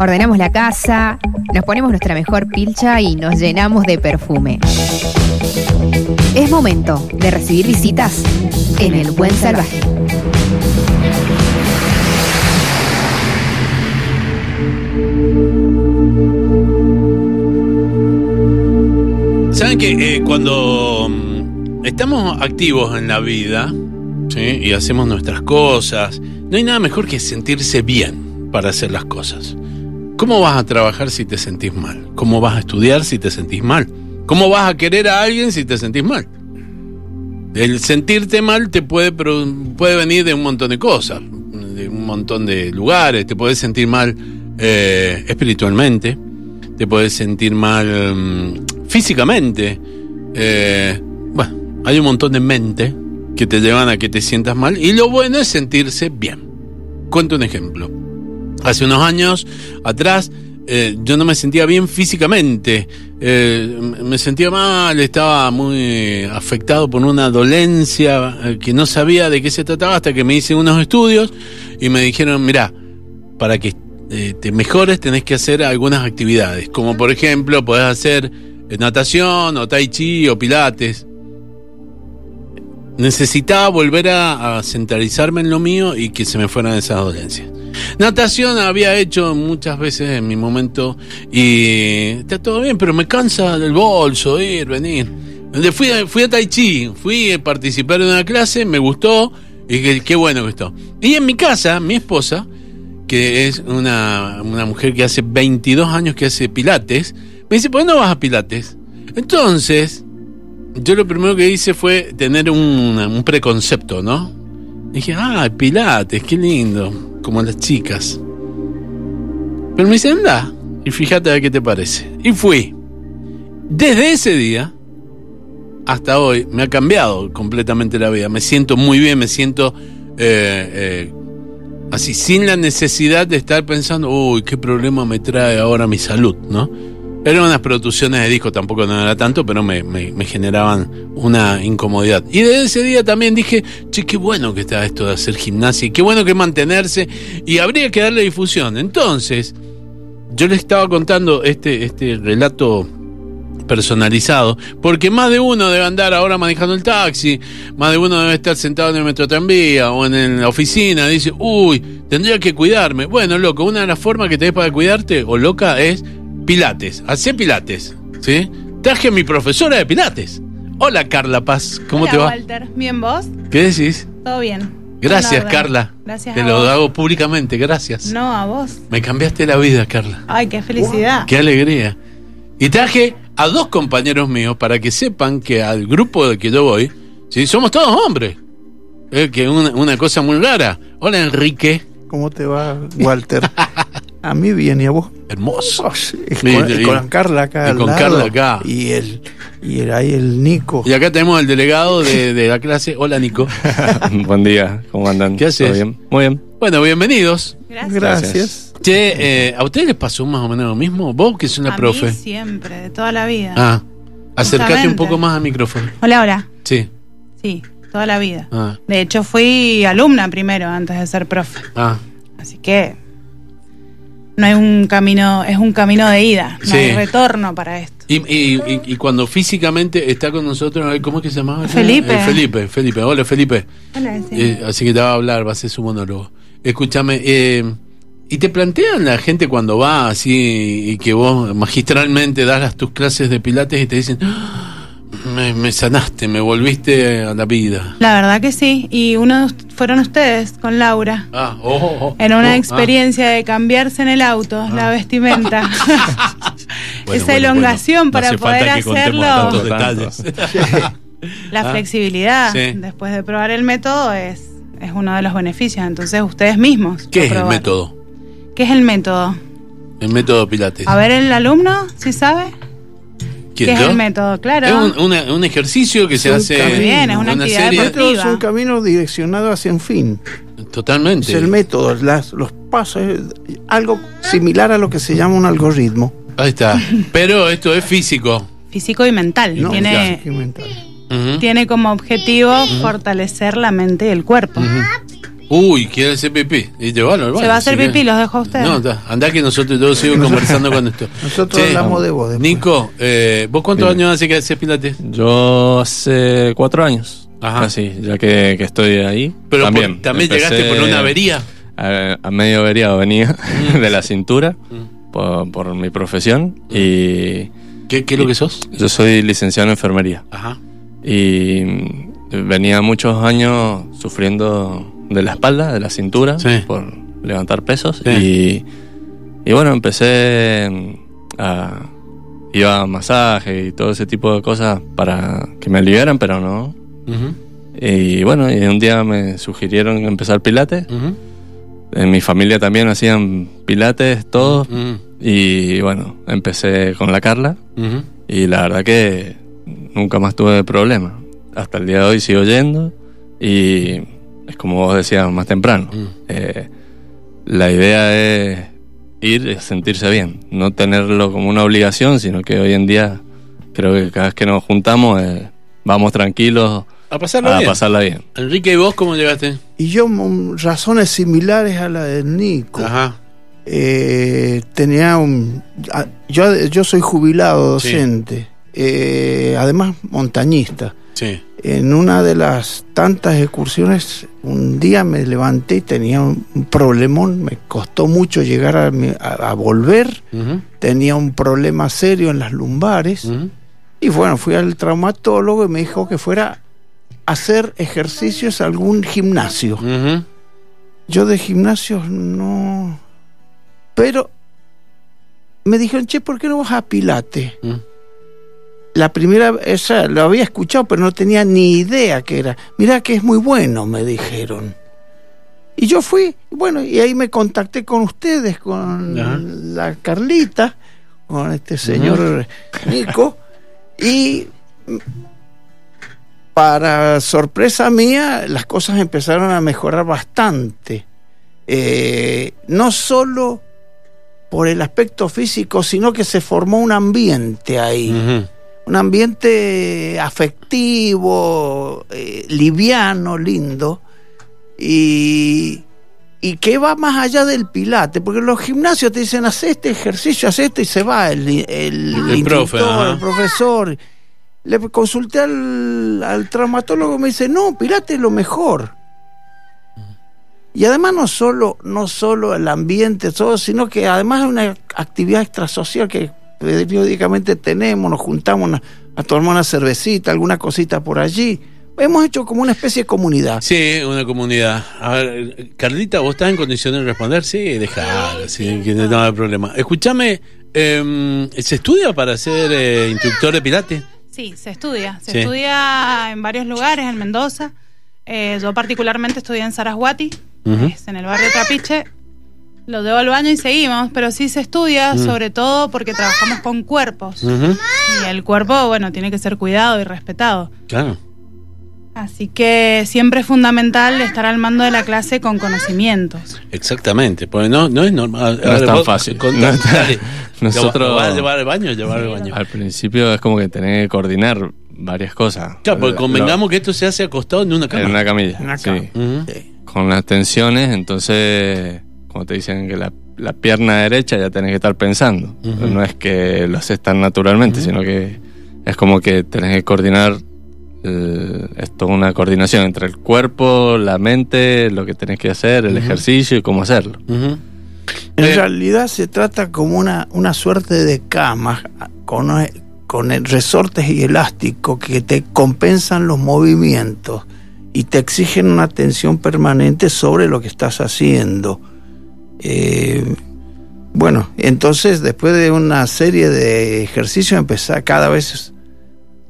ordenamos la casa, nos ponemos nuestra mejor pilcha y nos llenamos de perfume. Es momento de recibir visitas en el Buen Salvaje. Saben que eh, cuando mm, estamos activos en la vida y hacemos nuestras cosas, no hay nada mejor que sentirse bien para hacer las cosas. ¿Cómo vas a trabajar si te sentís mal? ¿Cómo vas a estudiar si te sentís mal? ¿Cómo vas a querer a alguien si te sentís mal? El sentirte mal te puede, puede venir de un montón de cosas, de un montón de lugares. Te puedes sentir mal eh, espiritualmente, te puedes sentir mal mm, físicamente. eh, bueno, hay un montón de mente que te llevan a que te sientas mal y lo bueno es sentirse bien. Cuento un ejemplo. Hace unos años atrás eh, yo no me sentía bien físicamente, eh, me sentía mal, estaba muy afectado por una dolencia eh, que no sabía de qué se trataba hasta que me hice unos estudios y me dijeron, mira, para que te mejores tenés que hacer algunas actividades, como por ejemplo podés hacer natación o tai chi o pilates. Necesitaba volver a, a centralizarme en lo mío y que se me fueran esas dolencias. Natación había hecho muchas veces en mi momento y está todo bien, pero me cansa del bolso, ir, venir. Fui fui a Tai Chi, fui a participar en una clase, me gustó y qué bueno que esto. Y en mi casa, mi esposa, que es una, una mujer que hace 22 años que hace pilates, me dice, ¿por qué no vas a pilates? Entonces, yo lo primero que hice fue tener un, un preconcepto, ¿no? Dije, ah, pilates, qué lindo, como las chicas. Pero me dice, anda, y fíjate a ver qué te parece. Y fui. Desde ese día hasta hoy me ha cambiado completamente la vida. Me siento muy bien, me siento eh, eh, así, sin la necesidad de estar pensando, uy, qué problema me trae ahora mi salud, ¿no? Eran unas producciones de disco, tampoco no era tanto, pero me, me- generaban una incomodidad. Y desde ese día también dije, che, qué bueno que está esto de hacer gimnasia, y qué bueno que mantenerse, y habría que darle difusión. Entonces, yo le estaba contando este, este relato personalizado, porque más de uno debe andar ahora manejando el taxi, más de uno debe estar sentado en el metro tranvía o en la oficina, dice, uy, tendría que cuidarme. Bueno, loco, una de las formas que tenés para cuidarte, o loca, es pilates, hacé pilates, ¿sí? Traje a mi profesora de pilates. Hola Carla Paz, ¿cómo Hola, te va? Walter, bien vos, ¿Qué decís? todo bien. Gracias. Carla. Gracias Te a lo vos. hago públicamente, gracias. No, a vos. Me cambiaste la vida, Carla. Ay, qué felicidad. Qué alegría. Y traje a dos compañeros míos para que sepan que al grupo del que yo voy, ¿sí? somos todos hombres. Es que una, una cosa muy rara. Hola Enrique, ¿Cómo te va, Walter? A mí bien, ¿y a vos? hermoso. Oh, sí, con, Carla acá. Y al con lado. Carla acá. Y el, y el, ahí el Nico. Y acá tenemos al delegado de, de la clase. Hola Nico. Buen día, ¿cómo andan? ¿Qué haces? Muy bien. Bueno, bienvenidos. Gracias. Gracias. Che, eh, ¿a ustedes les pasó más o menos lo mismo? Vos que sos una a profe. mí siempre, de toda la vida. Ah, acércate un poco más al micrófono. Hola, hola. Sí. Sí, toda la vida. Ah, De hecho, fui alumna primero antes de ser profe. ah. Así que no hay un camino, es un camino de ida, no Sí. hay retorno para esto. Y, y, y- y cuando físicamente está con nosotros, ¿cómo es que se llamaba? Felipe. Eh, Felipe, Felipe. Hola, Felipe. Hola, sí. Eh, así que te va a hablar, va a ser su monólogo. Escúchame, eh, ¿y te plantean la gente cuando va así y que vos magistralmente das las, tus clases de pilates y te dicen, "Ah, me, me sanaste, me volviste a la vida? La verdad que sí. Y uno fueron ustedes con Laura. Ah, oh, oh, oh. En una Oh, experiencia de cambiarse en el auto, la vestimenta. ah. Bueno, Esa bueno, elongación bueno. No para hace falta poder hacerlo. tantos Tanto. detalles. La Ah, flexibilidad, sí. después de probar el método, es, es uno de los beneficios. Entonces, ustedes mismos. ¿Qué es el método? ¿Qué es el método? El método pilates. A ver, el alumno, si sabe. ¿Quién, ¿Qué es yo? el método? Claro. Es un, una- un ejercicio que se un hace camino. Bien, es una actividad serie. Método es deportiva. un camino direccionado hacia un fin. Totalmente. Es el método, las, los pasos, es algo similar a lo que se llama un algoritmo. Ahí está. Pero esto es físico. Físico y mental. ¿no? tiene, Físico y mental. Tiene como objetivo fortalecer la mente y el cuerpo. Ujú. Uy, quiere hacer pipí. Y te van al baño, Se va a hacer si pipí, querés. los dejo a ustedes. No, está. andá que nosotros todos seguimos conversando con esto. Nosotros hablamos de vos después. Nico, eh, ¿vos cuántos Bien. años hace que haces pilates? Yo hace cuatro años, Ajá. casi, ya que, que estoy ahí. Pero por- también, también llegaste por una avería. A, a medio averiado venía de la cintura Mm. por, por mi profesión y ¿Qué, qué es lo que sos? yo soy licenciado en enfermería Ajá. y mm, venía muchos años sufriendo de la espalda, de la cintura, Sí. por levantar pesos Sí. y, y bueno, empecé a... Iba a masaje y todo ese tipo de cosas para que me aliviaran, pero no. Y bueno, y un día me sugirieron empezar pilates. En mi familia también hacían pilates, todos. Y bueno, empecé con la Carla. Y la verdad que nunca más tuve problema. Hasta el día de hoy sigo yendo. Y es como vos decías más temprano. Mm. eh, la idea es ir y sentirse bien. No tenerlo como una obligación, sino que hoy en día creo que cada vez que nos juntamos eh, vamos tranquilos A pasarlo a bien. pasarla bien. Enrique, ¿y vos cómo llegaste? Y yo, mm, razones similares a la de Nico. Ajá. Eh, tenía un. a- Yo, yo soy jubilado Sí. docente, eh, además montañista. Sí. En una de las tantas excursiones, un día me levanté y tenía un, problemón, me costó mucho llegar a, mi- a- a volver, tenía un problema serio en las lumbares. Y bueno, fui al traumatólogo y me dijo que fuera a hacer ejercicios a algún gimnasio. Yo de gimnasios no. Pero me dijeron, che, ¿por qué no vas a Pilates? La primera sea, lo había escuchado, pero no tenía ni idea que era. Mirá que es muy bueno, me dijeron. Y yo fui, bueno, y ahí me contacté con ustedes, con Ajá. la Carlita, con este señor Nico, y para sorpresa mía, las cosas empezaron a mejorar bastante. Eh, no solo por el aspecto físico, sino que se formó un ambiente ahí, Ujú. Un ambiente afectivo, eh, liviano, lindo, y, y que va más allá del pilate, porque los gimnasios te dicen, haz este ejercicio, haz este, y se va el, el, El profe, profesor. Le consulté al, al traumatólogo, me dice, no, pilate es lo mejor. Y además no solo, no solo el ambiente, todo, sino que además es una actividad extrasocial que periódicamente tenemos, nos juntamos a, a tomar una cervecita, alguna cosita por allí. Hemos hecho como una especie de comunidad. Sí, una comunidad. A ver, Carlita, ¿vos estás en condiciones de responder? Sí, dejalo, sí, que no hay problema. Escúchame, em, ¿se estudia para ser eh, instructor de pilates? Sí, se estudia. Se Sí. estudia en varios lugares, en Mendoza. Eh, yo particularmente estudié en Sarasguati, es en el barrio Trapiche. Lo debo al baño y seguimos, pero sí se estudia, Mm. sobre todo porque trabajamos con cuerpos. Y el cuerpo, bueno, tiene que ser cuidado y respetado. Claro. Así que siempre es fundamental estar al mando de la clase con conocimientos. Exactamente, porque no, no es normal. No es tan fácil. No es tan- Dale. Nosotros- ¿Lo vas a llevar al baño? Llevar al baño. Al principio es como que tenés que coordinar varias cosas. Claro, porque Lo- convengamos que esto se hace acostado en una cama. En una camilla. En una sí. cama. Sí. Con las tensiones, entonces, como te dicen que la, la pierna derecha ya tenés que estar pensando. No es que lo haces tan naturalmente, sino que es como que tenés que coordinar. eh, es toda una coordinación entre el cuerpo, la mente, lo que tenés que hacer, el ejercicio y cómo hacerlo. En Eh, realidad se trata como una, una suerte de cama con, con el- resortes y elásticos que te compensan los movimientos y te exigen una atención permanente sobre lo que estás haciendo. Eh, bueno, entonces después de una serie de ejercicios empezar cada vez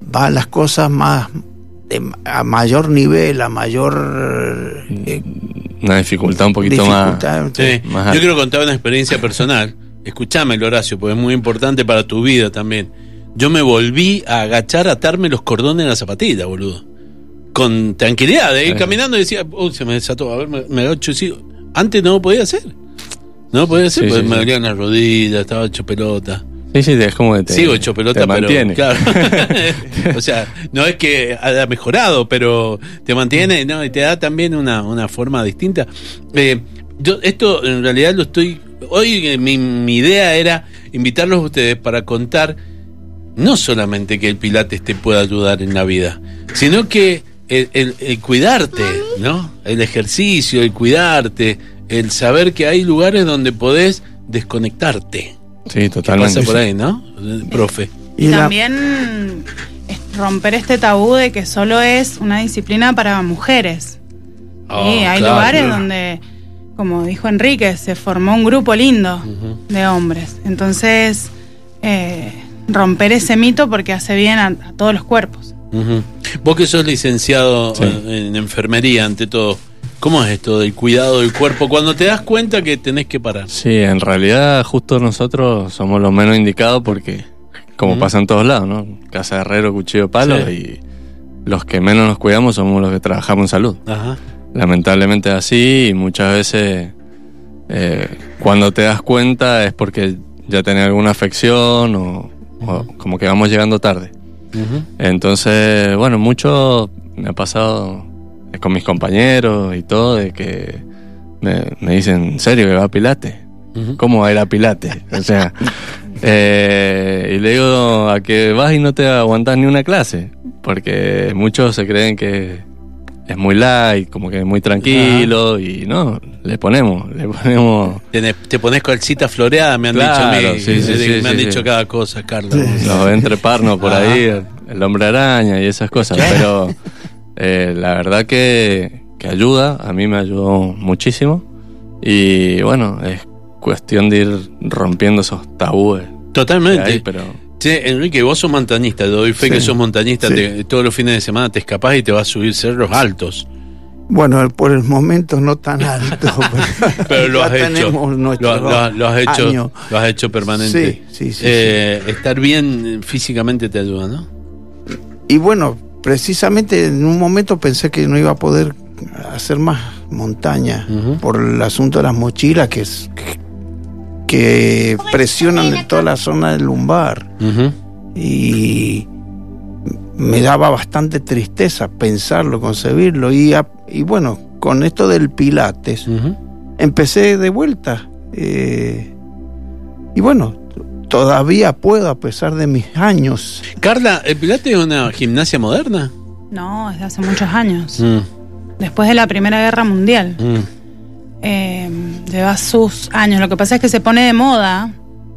van las cosas más de- a mayor nivel, a mayor eh, Una dificultad un poquito dificultad. Sí. Más Yo quiero contar una experiencia personal. Escúchame, Horacio, porque es muy importante para tu vida también. Yo me volví a agachar, a atarme los cordones en la zapatilla, boludo. Con tranquilidad, de ir caminando y decía, uy, se me desató, a ver, me, me agacho y sigo. Antes no lo podía hacer. No hacer Sí, porque sí, me sí. dolían las rodillas, estaba hecho pelota. Sí, Sí, sí, es como que te, Sigo hecho pelota, te pero. mantiene. Claro. o sea, no es que haya mejorado, pero te mantiene, ¿no? Y te da también una, una forma distinta. Eh, yo, esto en realidad lo estoy. Hoy eh, mi, mi idea era invitarlos a ustedes para contar no solamente que el Pilates te pueda ayudar en la vida, sino que el, el- el cuidarte, ¿no? El ejercicio, el cuidarte, el saber que hay lugares donde podés desconectarte. Sí, ¿Qué totalmente. pasa por ahí, no? Profe. Y, también es romper este tabú de que solo es una disciplina para mujeres. Oh, Sí, hay claro. lugares donde, como dijo Enrique, se formó un grupo lindo de hombres. Entonces, eh, romper ese mito porque hace bien a, a todos los cuerpos. Vos que sos licenciado Sí. eh, en enfermería, ante todo, ¿cómo es esto del cuidado del cuerpo? Cuando te das cuenta que tenés que parar. Sí, en realidad justo nosotros somos los menos indicados porque, como pasa en todos lados, ¿no? Casa de herrero, cuchillo, palo, Sí. y los que menos nos cuidamos somos los que trabajamos en salud. Ajá. Lamentablemente es así y muchas veces eh, cuando te das cuenta es porque ya tenés alguna afección o, o como que vamos llegando tarde. Ujú. Entonces, bueno, mucho me ha pasado con mis compañeros y todo de que me, me dicen, ¿en serio que va a Pilates? Ujú. ¿Cómo va a ir a Pilates? O sea, eh, y le digo a que vas y no te aguantas ni una clase, porque muchos se creen que es muy light, como que es muy tranquilo, y no, le ponemos, le ponemos te pones calcita floreada, me han Claro, dicho a mí. sí, sí, me sí, han sí, dicho cada cosa, Carlos. los entreparnos por ahí, el, el hombre araña y esas cosas, pero eh, la verdad que, que ayuda, a mí me ayudó muchísimo, y bueno, es cuestión de ir rompiendo esos tabúes. Totalmente. hay, pero Che, Enrique, vos sos montañista, te doy fe Sí. que sos montañista, Sí. te- todos los fines de semana te escapás y te vas a subir cerros altos. Bueno, por el momento no tan alto. Pero lo has hecho. Lo, nuestro lo- lo has hecho. año. Lo has hecho permanente. Sí, sí, sí, Eh, Estar bien físicamente te ayuda, ¿no? Y bueno, precisamente en un momento pensé que no iba a poder hacer más montaña por el asunto de las mochilas que, es- que presionan en toda la zona del lumbar. Y me daba bastante tristeza pensarlo, concebirlo. Y, a- y bueno, con esto del Pilates empecé de vuelta eh, y bueno, todavía puedo a pesar de mis años. Carla, ¿el Pilates es una gimnasia moderna? No, desde hace muchos años. Mm, Después de la Primera Guerra Mundial. mm. Eh, lleva sus años. Lo que pasa es que se pone de moda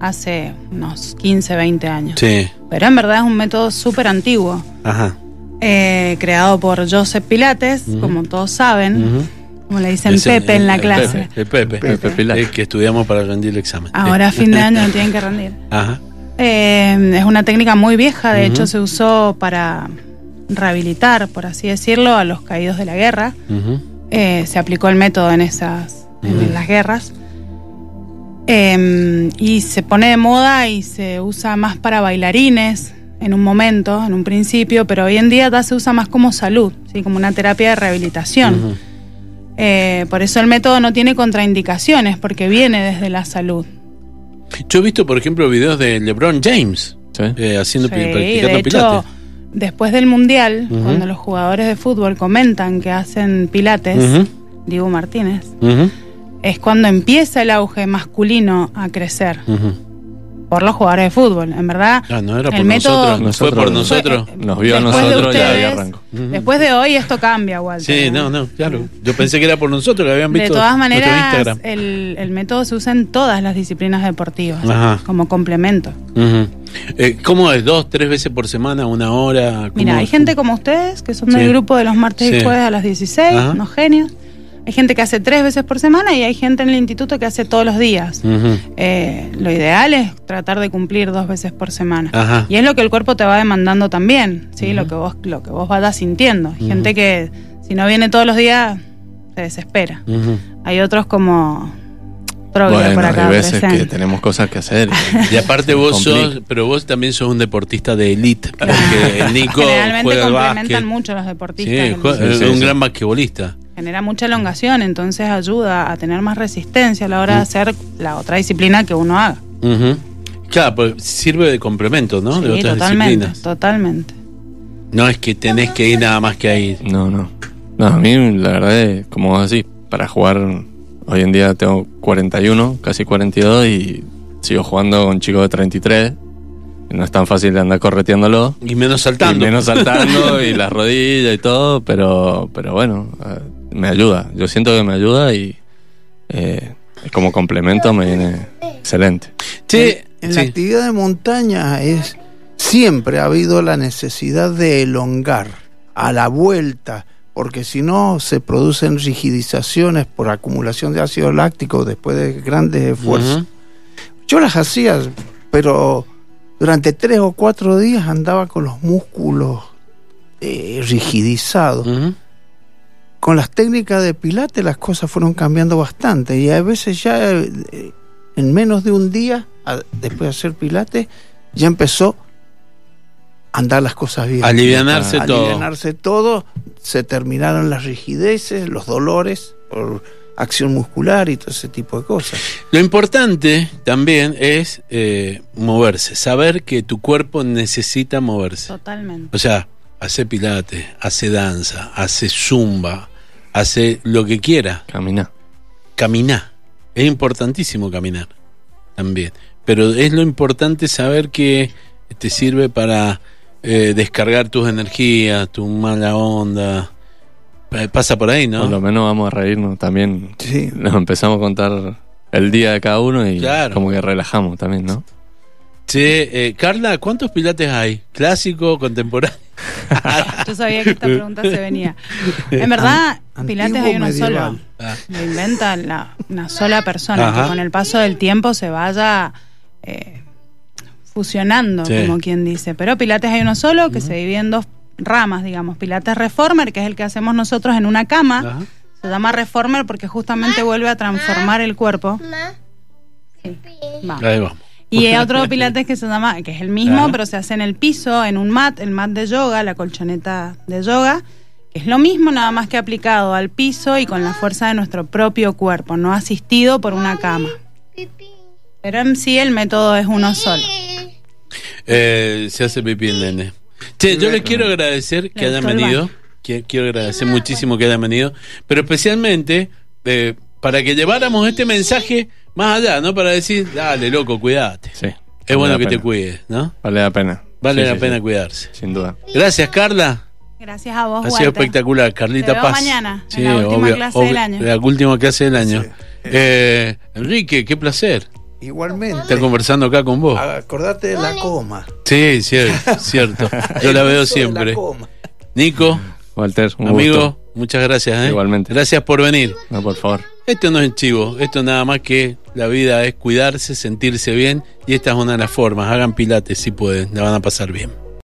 hace unos 15, 20 años. Sí, Pero en verdad es un método súper antiguo. ajá. eh, creado por Joseph Pilates, como todos saben. Como le dicen Pepe en la el clase. Pepe, el Pepe, Pepe Pilates. El que estudiamos para rendir el examen. Ahora a fin de año no tienen que rendir. Ajá. Eh, es una técnica muy vieja, de hecho se usó para rehabilitar, por así decirlo, a los caídos de la guerra. Eh, se aplicó el método en esas, en las guerras. Eh, y se pone de moda y se usa más para bailarines en un momento, en un principio, pero hoy en día ya se usa más como salud, ¿sí? como una terapia de rehabilitación. Eh, por eso el método no tiene contraindicaciones, porque viene desde la salud. Yo he visto, por ejemplo, videos de LeBron James ¿sí? eh, haciendo Sí, pi- de practicando hecho, pilates. después del Mundial, cuando los jugadores de fútbol comentan que hacen pilates, Ujú, Diego Martínez, es cuando empieza el auge masculino a crecer. Por los jugadores de fútbol. En verdad, Ah, no era por el método nosotros, fue por Nosotros-. Fue- Nos vio a Después de nosotros y ahí ustedes, arrancó. Ujú. después de hoy esto cambia, Walter. Sí, no, no, claro. Yo pensé que era por nosotros, que habían De visto todas nuestro maneras, Instagram. el, el método se usa en todas las disciplinas deportivas, Ajá. como complemento. Eh, ¿Cómo es? ¿Dos, tres veces por semana, una hora? ¿Cómo- Mira, hay gente como ustedes, que son Sí. del grupo de los martes Sí. y jueves a las 16, Ajá. unos genios. Hay gente que hace tres veces por semana y hay gente en el instituto que hace todos los días. Eh, lo ideal es tratar de cumplir dos veces por semana. Ajá. Y es lo que el cuerpo te va demandando también, ¿sí? lo, que vos, lo que vos vayas sintiendo. Hay gente que si no viene todos los días se desespera. Hay otros como Bueno, por acá hay veces presente. que tenemos cosas que hacer. Y aparte vos sos, pero vos también sos un deportista de elite, Claro. porque el Nico Generalmente juega al complementan básquet. mucho los deportistas. Sí, el- juega- Sí, es un sí. gran basquetbolista. Genera mucha elongación, entonces ayuda a tener más resistencia a la hora de hacer la otra disciplina que uno haga. Claro, pues sirve de complemento, ¿no? de otras totalmente, disciplinas. totalmente. No es que tenés que ir nada más que ahí. No, no. No, a mí la verdad es, como vos decís, para jugar, hoy en día tengo 41, casi 42 y sigo jugando con chicos de 33. y No es tan fácil de andar correteándolo. Y menos saltando. Y menos saltando y las rodillas y todo, pero, pero bueno, eh, me ayuda. Yo siento que me ayuda y eh, como complemento me viene excelente. Che, En la sí. actividad de montaña es siempre ha habido la necesidad de elongar a la vuelta, porque si no se producen rigidizaciones por acumulación de ácido láctico después de grandes esfuerzos. Yo las hacía, pero durante tres o cuatro días andaba con los músculos eh, rigidizados. Con las técnicas de Pilates las cosas fueron cambiando bastante y a veces ya eh, en menos de un día, a- después de hacer Pilates, ya empezó a andar las cosas bien. Alivianarse A todo. alivianarse todo, se terminaron las rigideces, los dolores por acción muscular y todo ese tipo de cosas. Lo importante también es eh, moverse, saber que tu cuerpo necesita moverse. Totalmente. O sea, hace pilates, hace danza, hace zumba, hace lo que quiera. Camina. Caminar. Es importantísimo caminar también. Pero es lo importante saber que te sirve para eh, descargar tus energías, tu mala onda. Pasa por ahí, ¿no? Por lo menos vamos a reírnos también. Sí. Nos empezamos a contar el día de cada uno y Claro. como que relajamos también, ¿no? Che, eh, Carla, ¿cuántos pilates hay? ¿Clásico, contemporáneo? Yo sabía que esta pregunta se venía. En verdad, An- Pilates hay uno medieval. solo. Ah. Lo inventa la- una sola persona Ajá. que con el paso del tiempo se vaya eh, fusionando, Sí. como quien dice. Pero Pilates hay uno solo que se divide en dos ramas, digamos. Pilates Reformer, que es el que hacemos nosotros en una cama. Ajá. Se llama Reformer porque justamente vuelve a transformar el cuerpo. Sí. Va. Ahí vamos. Y hay otro pilates que se llama, que es el mismo, Ajá. pero se hace en el piso, en un mat, el mat de yoga, la colchoneta de yoga, que es lo mismo, nada más que aplicado al piso y con la fuerza de nuestro propio cuerpo, no asistido por una cama. Pero en sí el método es uno solo. Eh, se hace pipí el nene. Che, yo les quiero agradecer que hayan venido. Quiero agradecer muchísimo que hayan venido. Pero especialmente eh, para que lleváramos este mensaje más allá, ¿no? Para decir, dale, loco, cuídate. Sí. Es bueno que te cuides, ¿no? Vale la pena. Vale Sí, la sí, pena sí. cuidarse. Sin duda. Gracias, Carla. Gracias a vos, Ha sido Walter. espectacular, Carlita Te veo Paz. mañana, en la última clase del año. La última clase del año. Eh, Enrique, qué placer Igualmente, estar conversando acá con vos. acordate de la coma. Sí, cierto, cierto. Yo la veo siempre. coma. Nico, Walter, un amigo, gusto. muchas gracias. ¿eh? Igualmente. Gracias por venir. No, por favor. Esto no es chivo, esto nada más que la vida es cuidarse, sentirse bien y esta es una de las formas. Hagan pilates si pueden, la van a pasar bien.